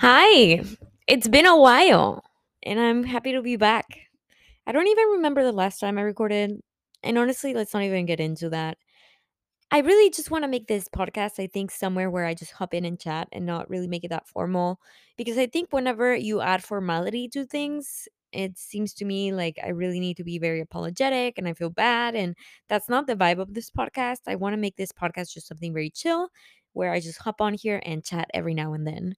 Hi, it's been a while, and I'm happy to be back. I don't even remember the last time I recorded, and honestly, let's not even get into that. I really just want to make this podcast, I think, somewhere where I just hop in and chat and not really make it that formal. Because I think whenever you add formality to things, it seems to me like I really need to be very apologetic and I feel bad. And that's not the vibe of this podcast. I want to make this podcast just something very chill where I just hop on here and chat every now and then.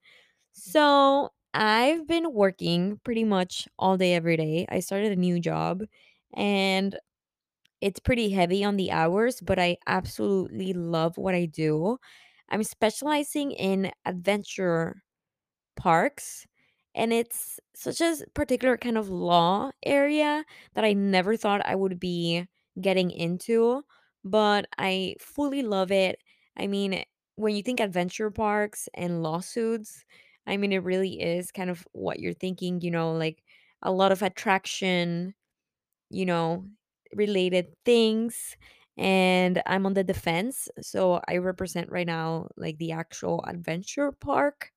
So I've been working pretty much all day, every day. I started a new job and it's pretty heavy on the hours, but I absolutely love what I do. I'm specializing in adventure parks, and it's such a particular kind of law area that I never thought I would be getting into, but I fully love it. I mean, when you think adventure parks and lawsuits, I mean, it really is kind of what you're thinking, you know, like a lot of attraction you know, related things. And I'm on the defense. So I represent right now like the actual adventure park,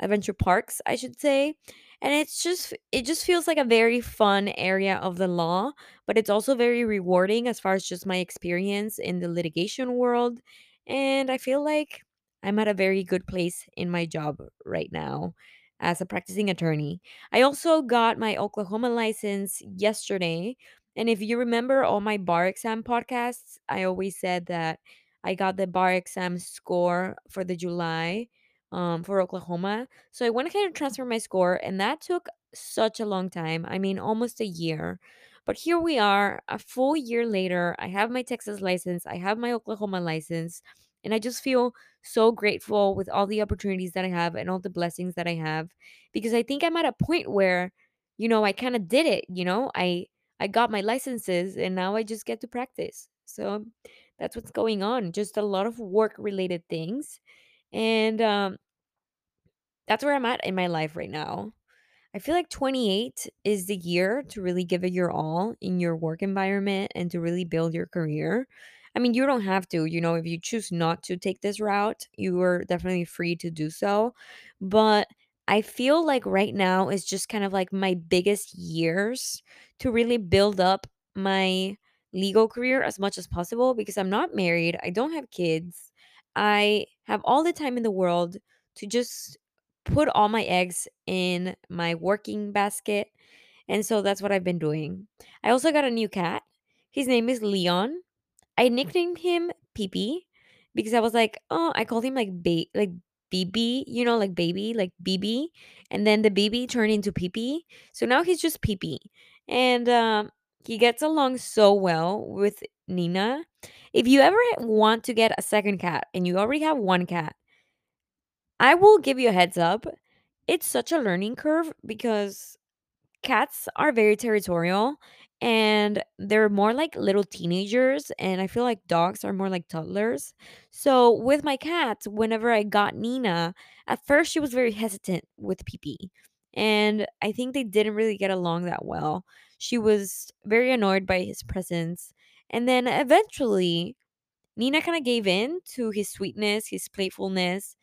adventure parks, I should say. And it's just, it just feels like a very fun area of the law, but it's also very rewarding as far as just my experience in the litigation world. And I feel like I'm at a very good place in my job right now as a practicing attorney. I also got my Oklahoma license yesterday. And if you remember all my bar exam podcasts, I always said that I got the bar exam score for the July um, for Oklahoma. So I went ahead and transferred my score, and that took such a long time. I mean, almost a year. But here we are, a full year later. I have my Texas license, I have my Oklahoma license, and I just feel so grateful with all the opportunities that I have and all the blessings that I have because I think I'm at a point where, you know, I kind of did it, you know? I I got my licenses and now I just get to practice. So that's what's going on. Just a lot of work related things. And um that's where I'm at in my life right now. I feel like 28 is the year to really give it your all in your work environment and to really build your career. I mean, you don't have to, you know, if you choose not to take this route, you are definitely free to do so. But I feel like right now is just kind of like my biggest years to really build up my legal career as much as possible because I'm not married, I don't have kids. I have all the time in the world to just put all my eggs in my working basket. And so that's what I've been doing. I also got a new cat. His name is Leon. I nicknamed him Pee because I was like, oh, I called him like ba- like BB, you know, like baby, like BB, and then the BB turned into Pee So now he's just Pee and um, he gets along so well with Nina. If you ever want to get a second cat and you already have one cat, I will give you a heads up. It's such a learning curve because cats are very territorial and they're more like little teenagers and I feel like dogs are more like toddlers. So with my cats, whenever I got Nina, at first she was very hesitant with Pee And I think they didn't really get along that well. She was very annoyed by his presence. And then eventually Nina kind of gave in to his sweetness, his playfulness,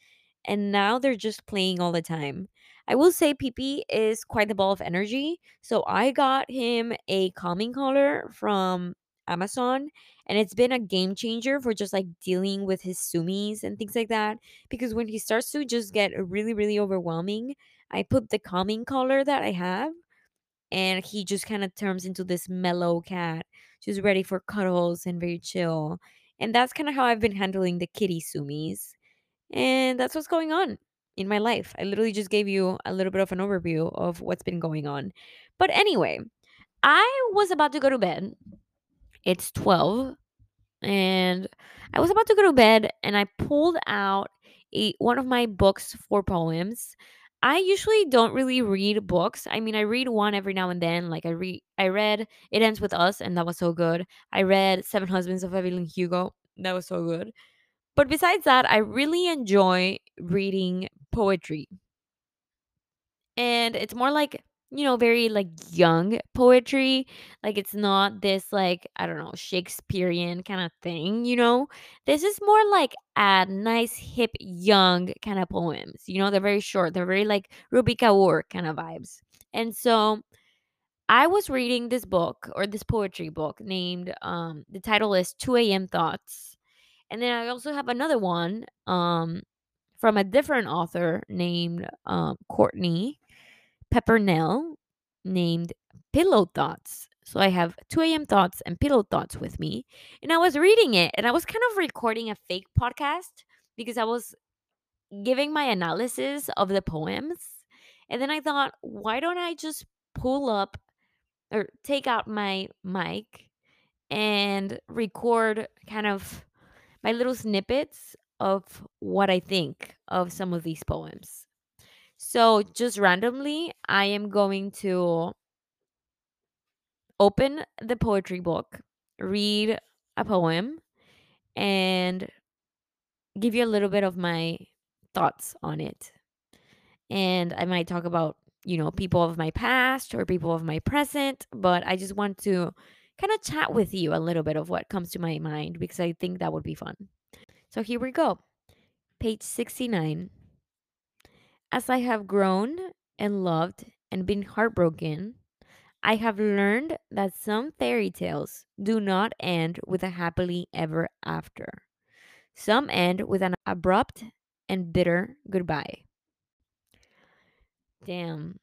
and now they're just playing all the time. I will say PP is quite the ball of energy. So I got him a calming collar from Amazon and it's been a game changer for just like dealing with his zoomies and things like that because when he starts to just get really really overwhelming, I put the calming collar that I have and he just kind of turns into this mellow cat, just ready for cuddles and very chill. And that's kind of how I've been handling the kitty zoomies. And that's what's going on in my life. I literally just gave you a little bit of an overview of what's been going on. But anyway, I was about to go to bed. It's 12 and I was about to go to bed and I pulled out a, one of my books for poems. I usually don't really read books. I mean, I read one every now and then. Like I read I read It Ends With Us and that was so good. I read Seven Husbands of Evelyn Hugo. That was so good. But besides that, I really enjoy reading poetry. And it's more like, you know, very like young poetry. Like it's not this like, I don't know, Shakespearean kind of thing, you know? This is more like a nice hip young kind of poems. You know, they're very short. They're very like Rupi Kaur kind of vibes. And so I was reading this book or this poetry book named um the title is 2 a.m. Thoughts. And then I also have another one um from a different author named um Courtney Peppernell named Pillow Thoughts. So I have 2 a.m. thoughts and pillow thoughts with me. And I was reading it and I was kind of recording a fake podcast because I was giving my analysis of the poems. And then I thought, why don't I just pull up or take out my mic and record kind of my little snippets of what I think of some of these poems. So, just randomly, I am going to open the poetry book, read a poem, and give you a little bit of my thoughts on it. And I might talk about, you know, people of my past or people of my present, but I just want to kind of chat with you a little bit of what comes to my mind because I think that would be fun. So here we go. Page 69. As I have grown and loved and been heartbroken, I have learned that some fairy tales do not end with a happily ever after. Some end with an abrupt and bitter goodbye. Damn.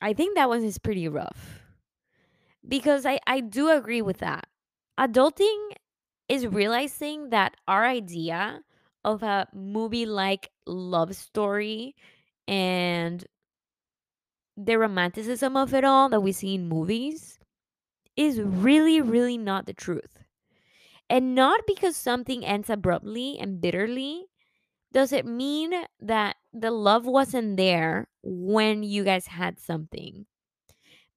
I think that one is pretty rough. Because I, I do agree with that. Adulting is realizing that our idea of a movie like love story and the romanticism of it all that we see in movies is really, really not the truth. And not because something ends abruptly and bitterly does it mean that the love wasn't there when you guys had something.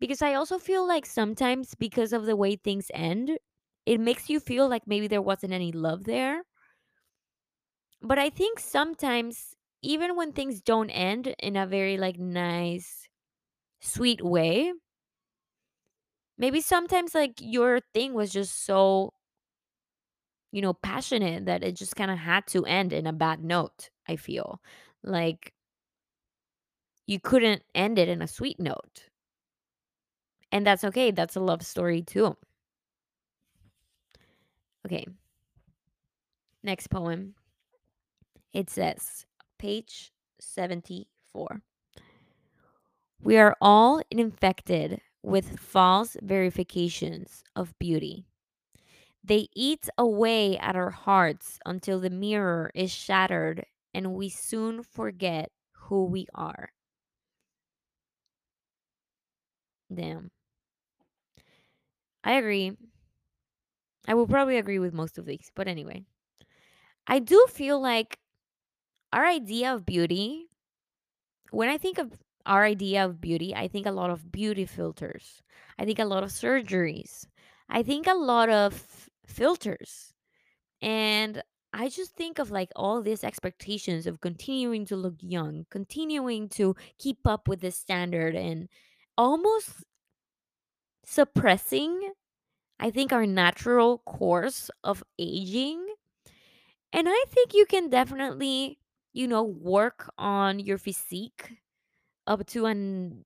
Because I also feel like sometimes, because of the way things end, it makes you feel like maybe there wasn't any love there. But I think sometimes, even when things don't end in a very like nice, sweet way, maybe sometimes like your thing was just so you know passionate that it just kind of had to end in a bad note i feel like you couldn't end it in a sweet note and that's okay that's a love story too. Okay. Next poem. It says page 74 we are all infected with false verifications of beauty. They eat away at our hearts until the mirror is shattered and we soon forget who we are. Damn. I agree. I will probably agree with most of these, but anyway. I do feel like our idea of beauty, when I think of our idea of beauty, I think a lot of beauty filters. I think a lot of surgeries. I think a lot of filters. And I just think of like all these expectations of continuing to look young, continuing to keep up with the standard and almost suppressing, I think, our natural course of aging. And I think you can definitely, you know, work on your physique up to an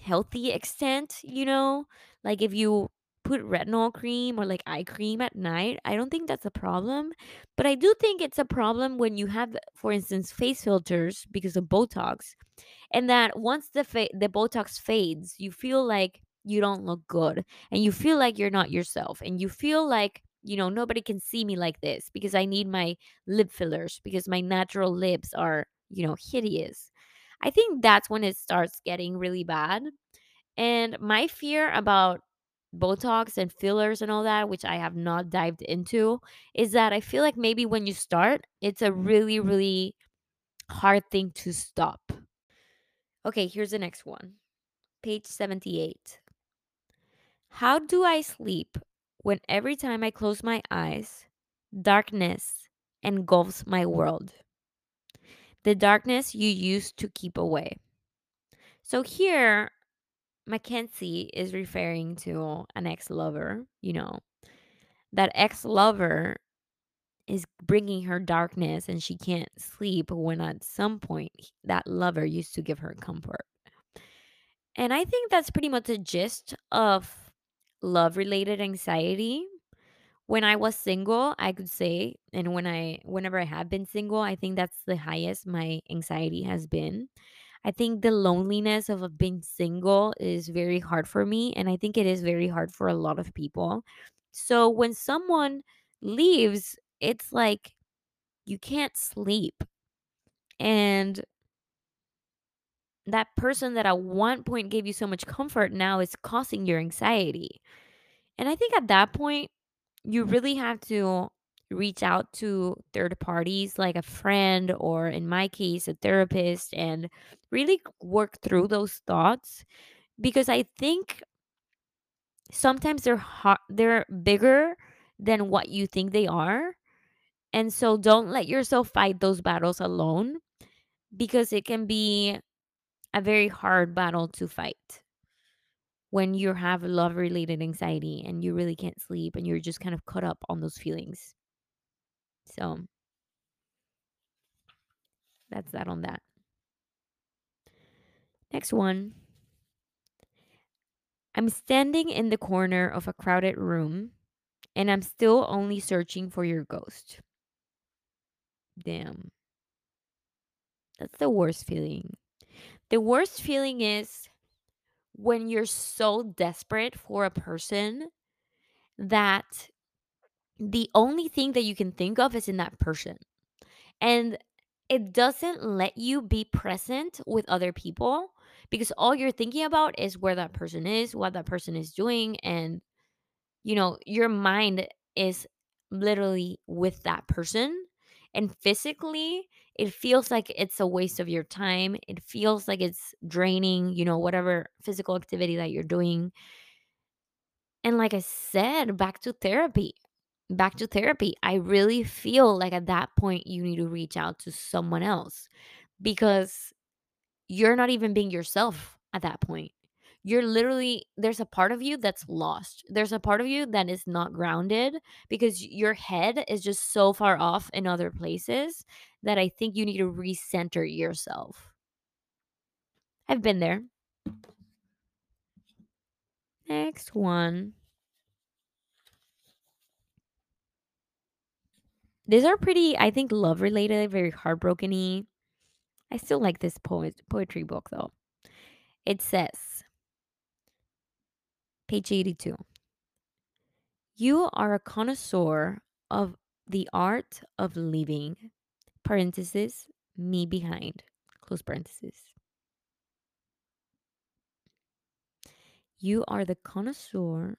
healthy extent, you know? Like if you put retinol cream or like eye cream at night, I don't think that's a problem. But I do think it's a problem when you have, for instance, face filters because of Botox, and that once the fa- the Botox fades, you feel like you don't look good, and you feel like you're not yourself, and you feel like you know nobody can see me like this because I need my lip fillers because my natural lips are you know hideous. I think that's when it starts getting really bad and my fear about Botox and fillers and all that, which I have not dived into, is that I feel like maybe when you start, it's a really, really hard thing to stop. Okay, here's the next one. Page 78. How do I sleep when every time I close my eyes, darkness engulfs my world? The darkness you used to keep away. So here Makenzie is referring to an ex lover, you know, that ex lover is bringing her darkness and she can't sleep when at some point that lover used to give her comfort. And I think that's pretty much the gist of love related anxiety. When I was single, I could say, and when I, whenever I have been single, I think that's the highest my anxiety has been. I think the loneliness of being single is very hard for me. And I think it is very hard for a lot of people. So when someone leaves, it's like you can't sleep. And that person that at one point gave you so much comfort now is causing your anxiety. And I think at that point, you really have to reach out to third parties like a friend or in my case a therapist and really work through those thoughts because I think sometimes they're hot, they're bigger than what you think they are. And so don't let yourself fight those battles alone because it can be a very hard battle to fight when you have love related anxiety and you really can't sleep and you're just kind of caught up on those feelings. So that's that on that. Next one. I'm standing in the corner of a crowded room and I'm still only searching for your ghost. Damn. That's the worst feeling. The worst feeling is when you're so desperate for a person that the only thing that you can think of is in that person. And it doesn't let you be present with other people because all you're thinking about is where that person is, what that person is doing. And, you know, your mind is literally with that person. And physically, it feels like it's a waste of your time. It feels like it's draining, you know, whatever physical activity that you're doing. And like I said, back to therapy. Back to therapy. I really feel like at that point, you need to reach out to someone else because you're not even being yourself at that point. You're literally, there's a part of you that's lost. There's a part of you that is not grounded because your head is just so far off in other places that I think you need to recenter yourself. I've been there. Next one. These are pretty, I think, love related, very heartbroken. I still like this poet, poetry book though. It says, page 82 You are a connoisseur of the art of leaving, parenthesis, me behind, close parenthesis. You are the connoisseur,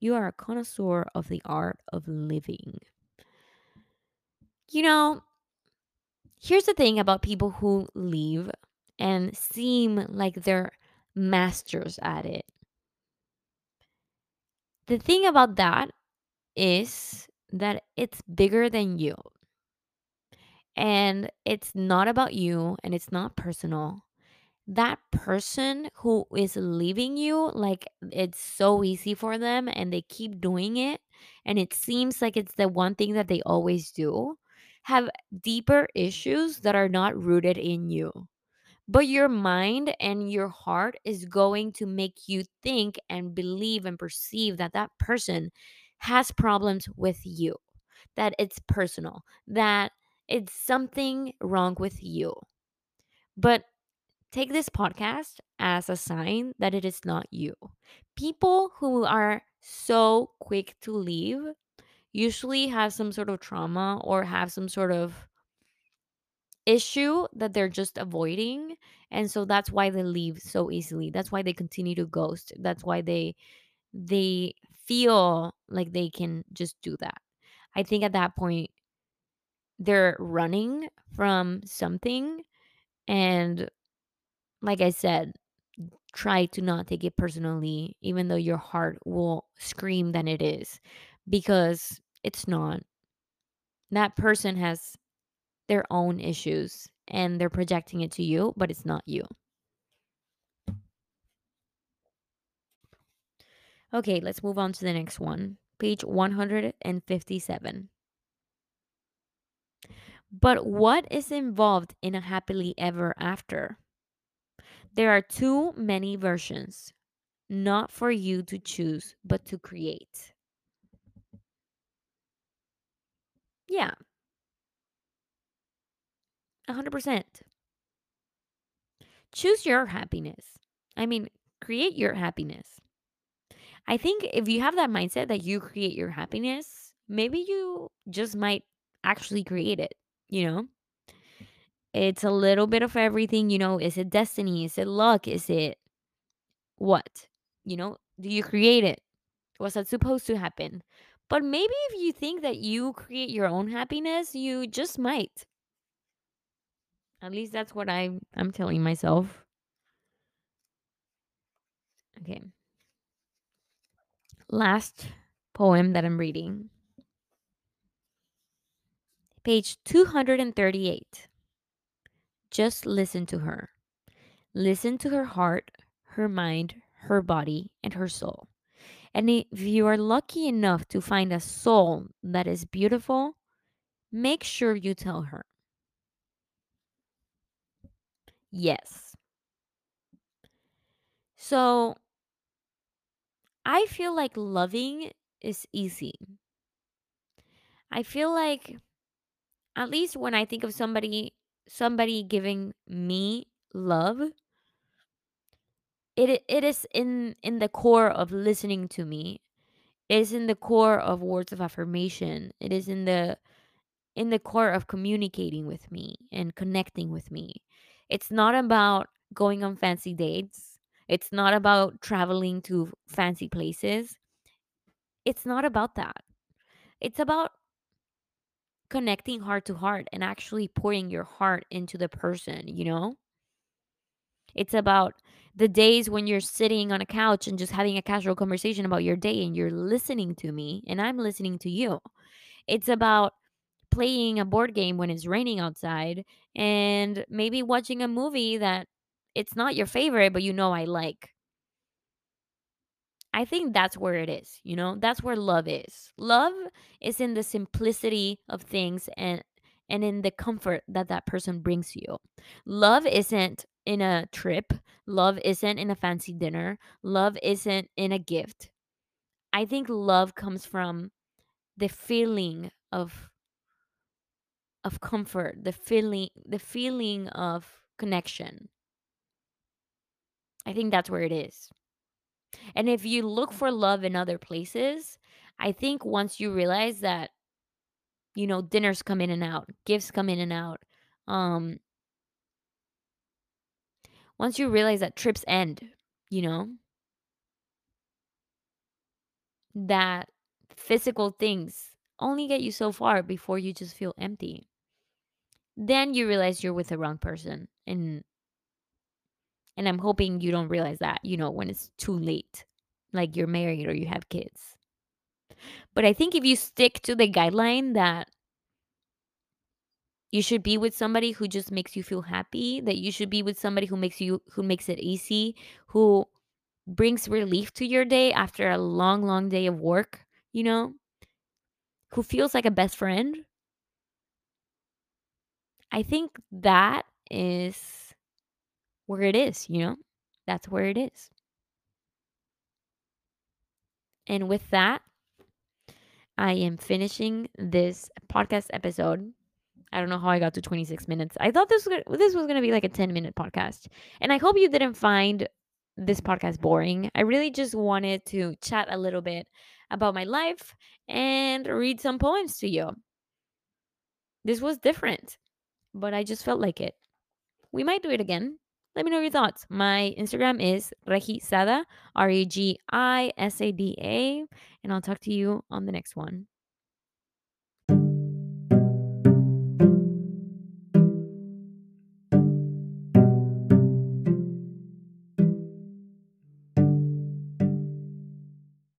you are a connoisseur of the art of living. You know, here's the thing about people who leave and seem like they're masters at it. The thing about that is that it's bigger than you. And it's not about you and it's not personal. That person who is leaving you, like it's so easy for them and they keep doing it, and it seems like it's the one thing that they always do, have deeper issues that are not rooted in you. But your mind and your heart is going to make you think and believe and perceive that that person has problems with you, that it's personal, that it's something wrong with you. But take this podcast as a sign that it is not you. People who are so quick to leave usually have some sort of trauma or have some sort of issue that they're just avoiding and so that's why they leave so easily. That's why they continue to ghost. That's why they they feel like they can just do that. I think at that point they're running from something and like i said try to not take it personally even though your heart will scream that it is because it's not. That person has their own issues and they're projecting it to you, but it's not you. Okay, let's move on to the next one. Page 157. But what is involved in a happily ever after? There are too many versions, not for you to choose, but to create. Yeah. 100%. Choose your happiness. I mean, create your happiness. I think if you have that mindset that you create your happiness, maybe you just might actually create it, you know? It's a little bit of everything, you know. Is it destiny? Is it luck? Is it what? You know, do you create it? Was that supposed to happen? But maybe if you think that you create your own happiness, you just might. At least that's what I I'm telling myself. Okay. Last poem that I'm reading. Page 238. Just listen to her. Listen to her heart, her mind, her body, and her soul. And if you are lucky enough to find a soul that is beautiful, make sure you tell her. Yes. So I feel like loving is easy. I feel like at least when I think of somebody somebody giving me love, it it is in in the core of listening to me. It is in the core of words of affirmation. It is in the in the core of communicating with me and connecting with me. It's not about going on fancy dates. It's not about traveling to fancy places. It's not about that. It's about connecting heart to heart and actually pouring your heart into the person, you know? It's about the days when you're sitting on a couch and just having a casual conversation about your day and you're listening to me and I'm listening to you. It's about playing a board game when it's raining outside and maybe watching a movie that it's not your favorite but you know I like. I think that's where it is, you know? That's where love is. Love is in the simplicity of things and and in the comfort that that person brings you. Love isn't in a trip. Love isn't in a fancy dinner. Love isn't in a gift. I think love comes from the feeling of of comfort, the feeling the feeling of connection. I think that's where it is. And if you look for love in other places, I think once you realize that, you know, dinners come in and out, gifts come in and out, um, once you realize that trips end, you know, that physical things only get you so far before you just feel empty. Then you realize you're with the wrong person. And and I'm hoping you don't realize that, you know, when it's too late, like you're married or you have kids. But I think if you stick to the guideline that you should be with somebody who just makes you feel happy, that you should be with somebody who makes you who makes it easy, who brings relief to your day after a long long day of work, you know? Who feels like a best friend? I think that is where it is, you know? That's where it is. And with that, I am finishing this podcast episode. I don't know how I got to 26 minutes. I thought this was gonna, this was going to be like a 10 minute podcast. And I hope you didn't find this podcast boring. I really just wanted to chat a little bit about my life and read some poems to you. This was different, but I just felt like it. We might do it again. Let me know your thoughts. My Instagram is Regisada, R E G I S A D A, and I'll talk to you on the next one.